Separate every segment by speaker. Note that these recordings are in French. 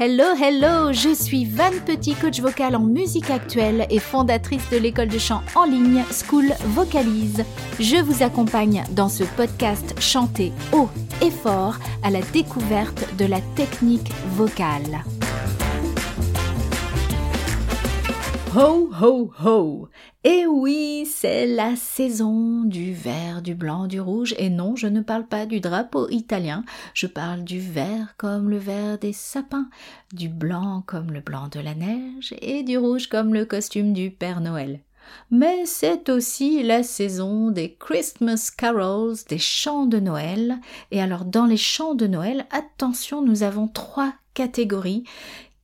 Speaker 1: Hello, hello, je suis Van Petit, coach vocal en musique actuelle et fondatrice de l'école de chant en ligne School Vocalise. Je vous accompagne dans ce podcast chanté haut et fort à la découverte de la technique vocale. Ho, ho, ho Et oui, c'est la saison du vert, du blanc, du rouge. Et non, je ne parle pas du drapeau italien, je parle du vert comme le vert des sapins, du blanc comme le blanc de la neige, et du rouge comme le costume du Père Noël. Mais c'est aussi la saison des Christmas carols, des chants de Noël. Et alors dans les chants de Noël, attention, nous avons trois catégories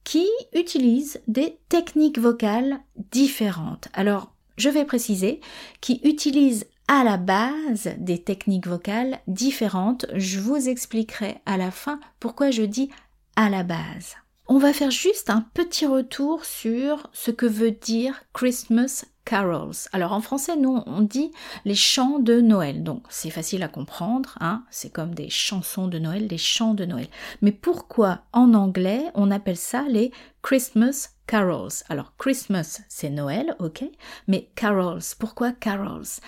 Speaker 1: qui utilisent des techniques vocales différentes. Alors, je vais préciser, qui utilisent à la base des techniques vocales différentes. Je vous expliquerai à la fin pourquoi je dis à la base. On va faire juste un petit retour sur ce que veut dire Christmas carols. Alors en français, nous on dit les chants de Noël. Donc c'est facile à comprendre, hein c'est comme des chansons de Noël, des chants de Noël. Mais pourquoi en anglais on appelle ça les Christmas carols? Alors Christmas c'est Noël, ok, mais carols, pourquoi carols?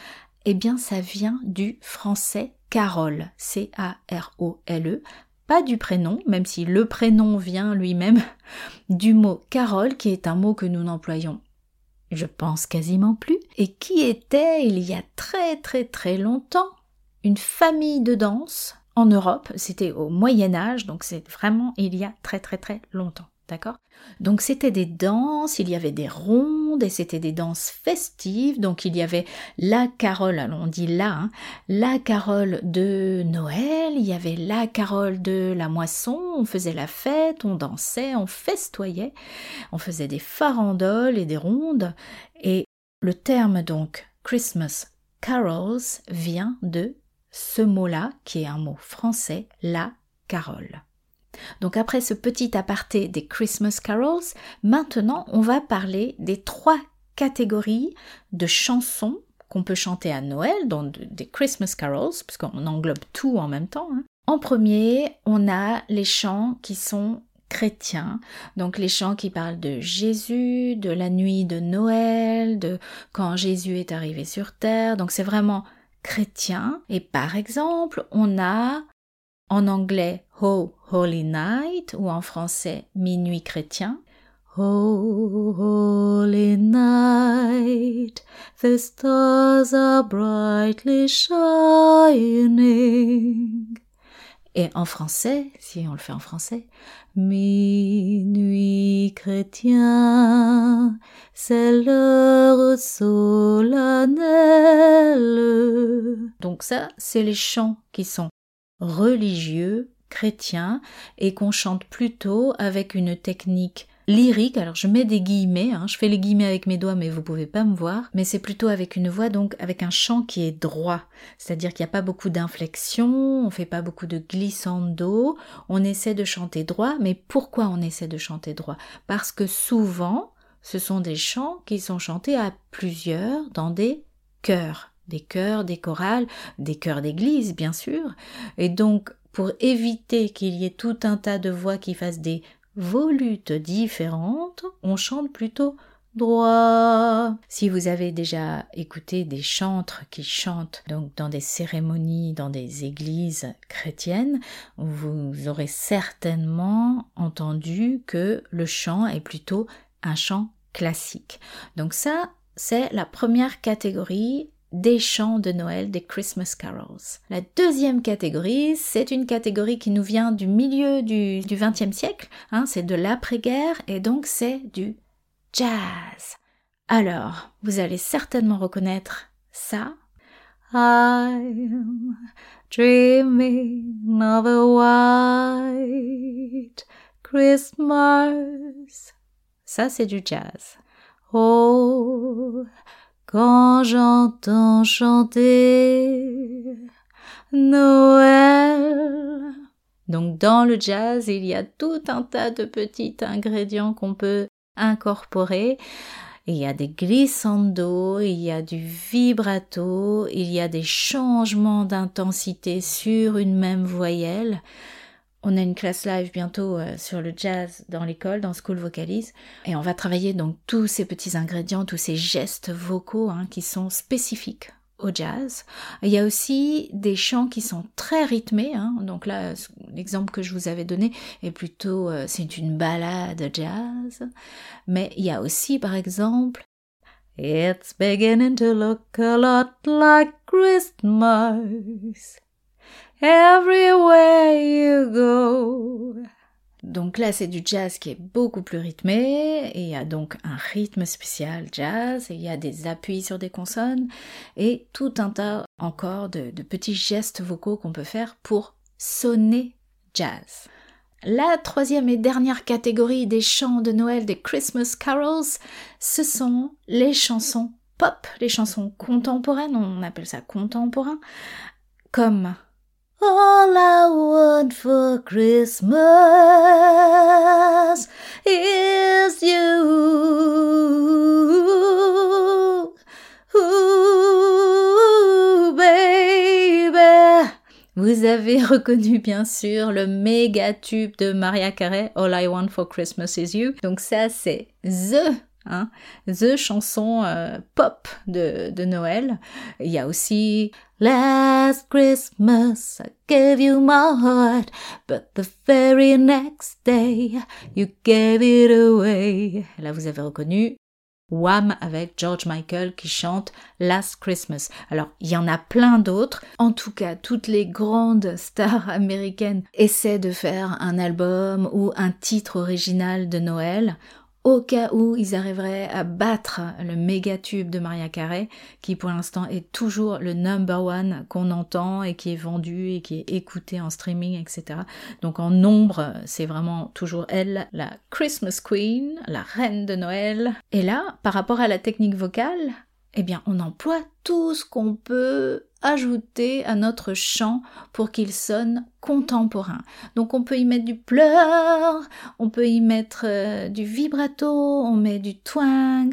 Speaker 1: Eh bien ça vient du français Carole, C-A-R-O-L-E, pas du prénom, même si le prénom vient lui-même du mot Carole, qui est un mot que nous n'employons je pense quasiment plus, et qui était, il y a très très très longtemps, une famille de danse en Europe, c'était au Moyen Âge, donc c'est vraiment il y a très très très longtemps. D'accord? Donc c'était des danses, il y avait des et c'était des danses festives. Donc il y avait la carole, alors on dit là, hein, la carole de Noël, il y avait la carole de la moisson, on faisait la fête, on dansait, on festoyait, on faisait des farandoles et des rondes. Et le terme donc Christmas carols vient de ce mot-là, qui est un mot français, la carole. Donc après ce petit aparté des Christmas carols, maintenant on va parler des trois catégories de chansons qu'on peut chanter à Noël, donc des Christmas carols, puisqu'on englobe tout en même temps. Hein. En premier, on a les chants qui sont chrétiens, donc les chants qui parlent de Jésus, de la nuit de Noël, de quand Jésus est arrivé sur terre, donc c'est vraiment chrétien. Et par exemple, on a en anglais Ho Holy Night ou en français Minuit chrétien. Ho holy night, the stars are brightly shining. Et en français, si on le fait en français, Minuit chrétien, c'est l'heure solennelle. Donc ça, c'est les chants qui sont religieux, chrétien, et qu'on chante plutôt avec une technique lyrique, alors je mets des guillemets, hein, je fais les guillemets avec mes doigts mais vous pouvez pas me voir, mais c'est plutôt avec une voix donc avec un chant qui est droit, c'est-à-dire qu'il n'y a pas beaucoup d'inflexion, on fait pas beaucoup de glissando, on essaie de chanter droit, mais pourquoi on essaie de chanter droit? Parce que souvent ce sont des chants qui sont chantés à plusieurs dans des chœurs des chœurs, des chorales, des chœurs d'église, bien sûr. Et donc, pour éviter qu'il y ait tout un tas de voix qui fassent des volutes différentes, on chante plutôt droit. Si vous avez déjà écouté des chantres qui chantent donc dans des cérémonies, dans des églises chrétiennes, vous aurez certainement entendu que le chant est plutôt un chant classique. Donc ça, c'est la première catégorie des chants de Noël, des Christmas carols. La deuxième catégorie, c'est une catégorie qui nous vient du milieu du XXe siècle, hein, c'est de l'après-guerre et donc c'est du jazz. Alors, vous allez certainement reconnaître ça. I'm dreaming of a white Christmas. Ça, c'est du jazz. Oh, quand j'entends chanter Noël. Donc dans le jazz, il y a tout un tas de petits ingrédients qu'on peut incorporer. Il y a des glissandos, il y a du vibrato, il y a des changements d'intensité sur une même voyelle. On a une classe live bientôt euh, sur le jazz dans l'école, dans School Vocalise, et on va travailler donc tous ces petits ingrédients, tous ces gestes vocaux hein, qui sont spécifiques au jazz. Il y a aussi des chants qui sont très rythmés. Hein. Donc là, l'exemple que je vous avais donné est plutôt, euh, c'est une balade jazz. Mais il y a aussi, par exemple, It's beginning to look a lot like Christmas. Everywhere. Donc là, c'est du jazz qui est beaucoup plus rythmé, et il y a donc un rythme spécial jazz, il y a des appuis sur des consonnes, et tout un tas encore de, de petits gestes vocaux qu'on peut faire pour sonner jazz. La troisième et dernière catégorie des chants de Noël des Christmas carols, ce sont les chansons pop, les chansons contemporaines, on appelle ça contemporain, comme All I want for Christmas is you. Baby. Vous avez reconnu bien sûr le méga tube de Maria Carey, All I Want for Christmas is You. Donc ça c'est The Hein, the chanson euh, pop de, de Noël. Il y a aussi Last Christmas I gave you my heart, but the very next day you gave it away. Là vous avez reconnu Wham avec George Michael qui chante Last Christmas. Alors, il y en a plein d'autres. En tout cas, toutes les grandes stars américaines essaient de faire un album ou un titre original de Noël au cas où ils arriveraient à battre le méga tube de Maria Carey, qui pour l'instant est toujours le number one qu'on entend et qui est vendu et qui est écouté en streaming, etc. Donc en nombre, c'est vraiment toujours elle, la Christmas Queen, la reine de Noël. Et là, par rapport à la technique vocale, eh bien, on emploie tout ce qu'on peut ajouter à notre chant pour qu'il sonne contemporain. Donc on peut y mettre du pleur, on peut y mettre euh, du vibrato, on met du twang,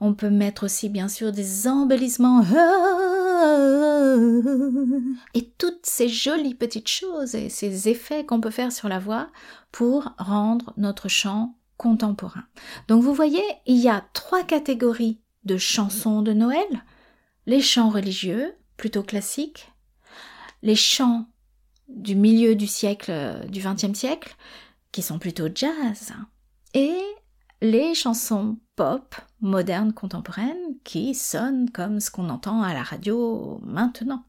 Speaker 1: on peut mettre aussi bien sûr des embellissements et toutes ces jolies petites choses et ces effets qu'on peut faire sur la voix pour rendre notre chant contemporain. Donc vous voyez, il y a trois catégories de chansons de Noël, les chants religieux, plutôt classiques, les chants du milieu du siècle, euh, du XXe siècle, qui sont plutôt jazz, et les chansons pop, modernes, contemporaines, qui sonnent comme ce qu'on entend à la radio maintenant.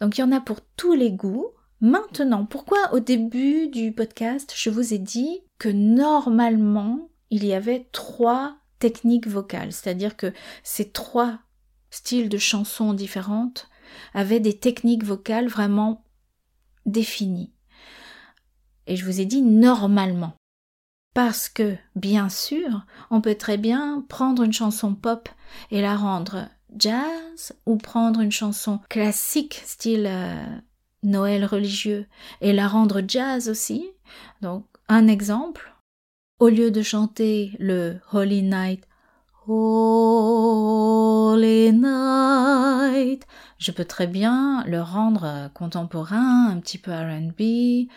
Speaker 1: Donc il y en a pour tous les goûts. Maintenant, pourquoi au début du podcast, je vous ai dit que normalement, il y avait trois techniques vocales, c'est-à-dire que ces trois styles de chansons différentes avaient des techniques vocales vraiment définies. Et je vous ai dit normalement. Parce que, bien sûr, on peut très bien prendre une chanson pop et la rendre jazz, ou prendre une chanson classique, style euh, Noël religieux, et la rendre jazz aussi. Donc, un exemple, au lieu de chanter le Holy Night, Holy Night, je peux très bien le rendre contemporain, un petit peu RB.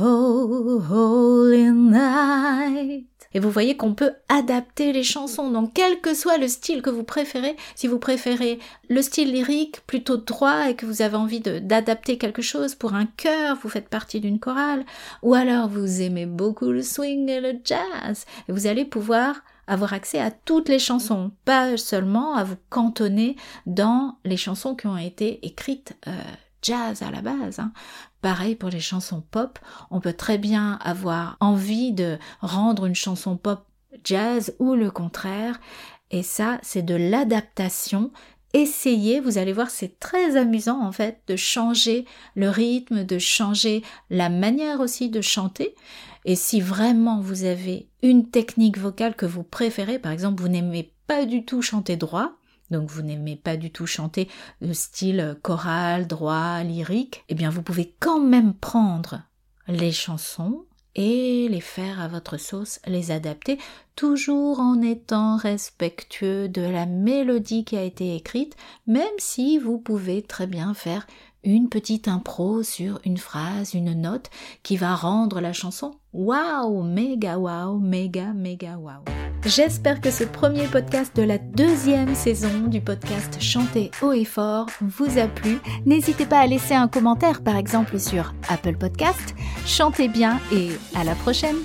Speaker 1: Holy Night. Et vous voyez qu'on peut adapter les chansons, donc quel que soit le style que vous préférez, si vous préférez le style lyrique plutôt droit et que vous avez envie d'adapter quelque chose pour un chœur, vous faites partie d'une chorale, ou alors vous aimez beaucoup le swing et le jazz, et vous allez pouvoir avoir accès à toutes les chansons, pas seulement à vous cantonner dans les chansons qui ont été écrites euh, jazz à la base. Hein. Pareil pour les chansons pop, on peut très bien avoir envie de rendre une chanson pop jazz ou le contraire, et ça c'est de l'adaptation. Essayez, vous allez voir, c'est très amusant en fait de changer le rythme, de changer la manière aussi de chanter. Et si vraiment vous avez une technique vocale que vous préférez, par exemple vous n'aimez pas du tout chanter droit, donc vous n'aimez pas du tout chanter le style choral, droit, lyrique, eh bien vous pouvez quand même prendre les chansons et les faire à votre sauce, les adapter, toujours en étant respectueux de la mélodie qui a été écrite, même si vous pouvez très bien faire une petite impro sur une phrase, une note qui va rendre la chanson waouh, méga waouh, méga méga waouh. J'espère que ce premier podcast de la deuxième saison du podcast Chanter haut et fort vous a plu. N'hésitez pas à laisser un commentaire par exemple sur Apple Podcast. Chantez bien et à la prochaine